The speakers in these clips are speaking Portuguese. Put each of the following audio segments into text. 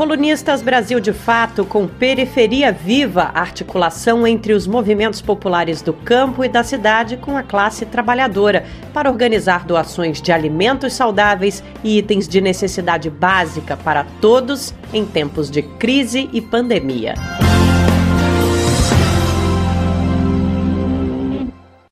Colunistas Brasil de Fato com Periferia Viva, articulação entre os movimentos populares do campo e da cidade com a classe trabalhadora, para organizar doações de alimentos saudáveis e itens de necessidade básica para todos em tempos de crise e pandemia.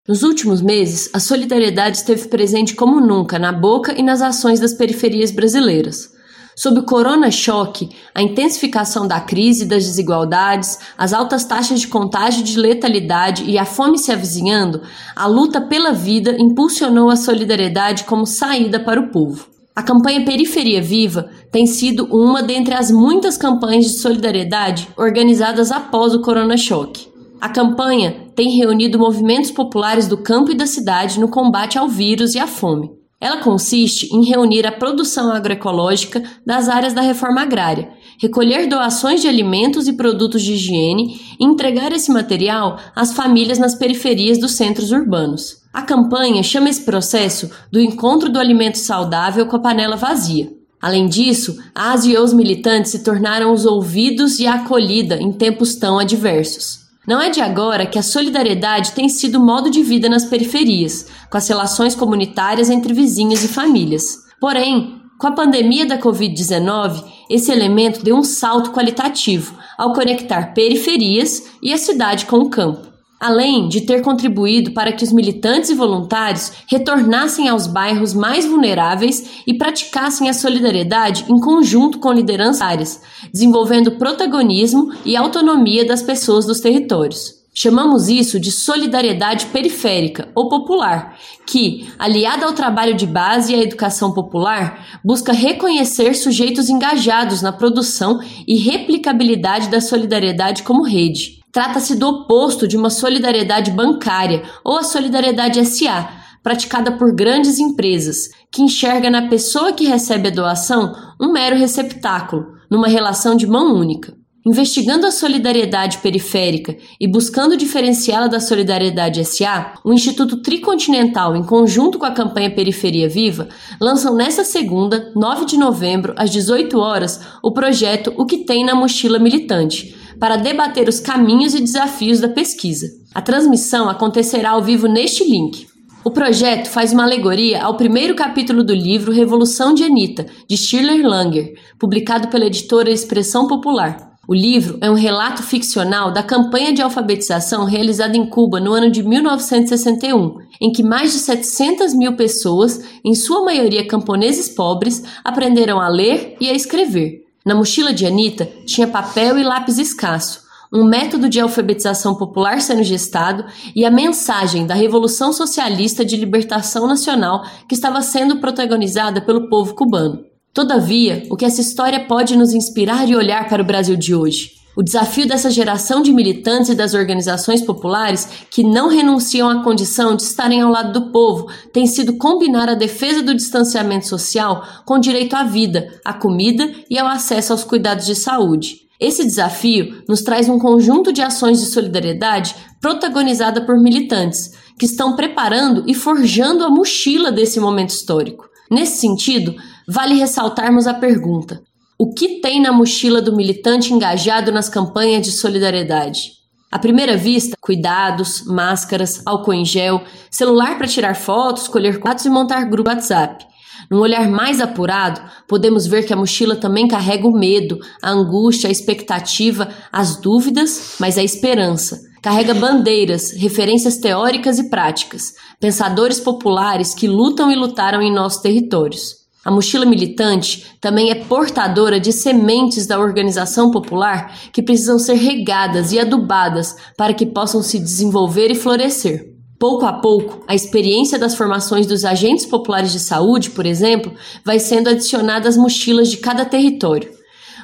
Nos últimos meses, a solidariedade esteve presente como nunca na boca e nas ações das periferias brasileiras. Sob o corona-choque, a intensificação da crise das desigualdades, as altas taxas de contágio de letalidade e a fome se avizinhando, a luta pela vida impulsionou a solidariedade como saída para o povo. A campanha Periferia Viva tem sido uma dentre as muitas campanhas de solidariedade organizadas após o corona-choque. A campanha tem reunido movimentos populares do campo e da cidade no combate ao vírus e à fome. Ela consiste em reunir a produção agroecológica das áreas da reforma agrária, recolher doações de alimentos e produtos de higiene e entregar esse material às famílias nas periferias dos centros urbanos. A campanha chama esse processo do encontro do alimento saudável com a panela vazia. Além disso, as e os militantes se tornaram os ouvidos e a acolhida em tempos tão adversos. Não é de agora que a solidariedade tem sido modo de vida nas periferias, com as relações comunitárias entre vizinhos e famílias. Porém, com a pandemia da Covid-19, esse elemento deu um salto qualitativo ao conectar periferias e a cidade com o campo além de ter contribuído para que os militantes e voluntários retornassem aos bairros mais vulneráveis e praticassem a solidariedade em conjunto com lideranças áreas, desenvolvendo protagonismo e autonomia das pessoas dos territórios. Chamamos isso de solidariedade periférica ou popular, que, aliada ao trabalho de base e à educação popular, busca reconhecer sujeitos engajados na produção e replicabilidade da solidariedade como rede. Trata-se do oposto de uma solidariedade bancária ou a solidariedade SA, praticada por grandes empresas, que enxerga na pessoa que recebe a doação um mero receptáculo, numa relação de mão única. Investigando a solidariedade periférica e buscando diferenciá-la da solidariedade SA, o Instituto Tricontinental, em conjunto com a campanha Periferia Viva, lançam nesta segunda, 9 de novembro, às 18 horas, o projeto O que tem na mochila militante, para debater os caminhos e desafios da pesquisa. A transmissão acontecerá ao vivo neste link. O projeto faz uma alegoria ao primeiro capítulo do livro Revolução de Anitta, de Schiller Langer, publicado pela editora Expressão Popular. O livro é um relato ficcional da campanha de alfabetização realizada em Cuba no ano de 1961, em que mais de 700 mil pessoas, em sua maioria camponeses pobres, aprenderam a ler e a escrever. Na mochila de Anita tinha papel e lápis escasso, um método de alfabetização popular sendo gestado e a mensagem da Revolução Socialista de Libertação Nacional que estava sendo protagonizada pelo povo cubano. Todavia, o que essa história pode nos inspirar e olhar para o Brasil de hoje? O desafio dessa geração de militantes e das organizações populares que não renunciam à condição de estarem ao lado do povo tem sido combinar a defesa do distanciamento social com direito à vida, à comida e ao acesso aos cuidados de saúde. Esse desafio nos traz um conjunto de ações de solidariedade protagonizada por militantes que estão preparando e forjando a mochila desse momento histórico. Nesse sentido, vale ressaltarmos a pergunta: o que tem na mochila do militante engajado nas campanhas de solidariedade? À primeira vista, cuidados, máscaras, álcool em gel, celular para tirar fotos, colher quadros e montar grupo WhatsApp. Num olhar mais apurado, podemos ver que a mochila também carrega o medo, a angústia, a expectativa, as dúvidas, mas a esperança. Carrega bandeiras, referências teóricas e práticas, pensadores populares que lutam e lutaram em nossos territórios. A mochila militante também é portadora de sementes da organização popular que precisam ser regadas e adubadas para que possam se desenvolver e florescer. Pouco a pouco, a experiência das formações dos agentes populares de saúde, por exemplo, vai sendo adicionada às mochilas de cada território.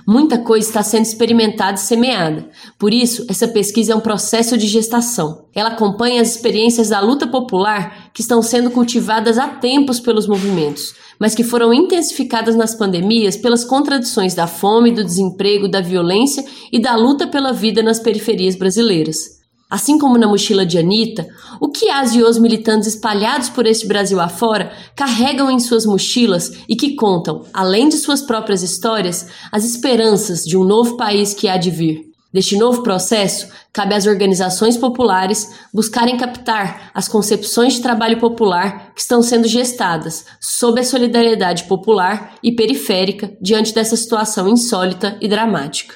Muita coisa está sendo experimentada e semeada. Por isso, essa pesquisa é um processo de gestação. Ela acompanha as experiências da luta popular que estão sendo cultivadas há tempos pelos movimentos, mas que foram intensificadas nas pandemias pelas contradições da fome, do desemprego, da violência e da luta pela vida nas periferias brasileiras. Assim como na mochila de Anitta, o que as e os militantes espalhados por este Brasil afora carregam em suas mochilas e que contam, além de suas próprias histórias, as esperanças de um novo país que há de vir. Deste novo processo, cabe às organizações populares buscarem captar as concepções de trabalho popular que estão sendo gestadas sob a solidariedade popular e periférica diante dessa situação insólita e dramática.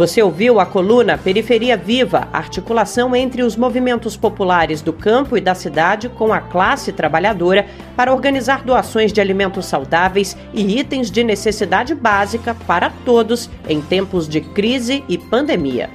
Você ouviu a coluna Periferia Viva, articulação entre os movimentos populares do campo e da cidade com a classe trabalhadora para organizar doações de alimentos saudáveis e itens de necessidade básica para todos em tempos de crise e pandemia.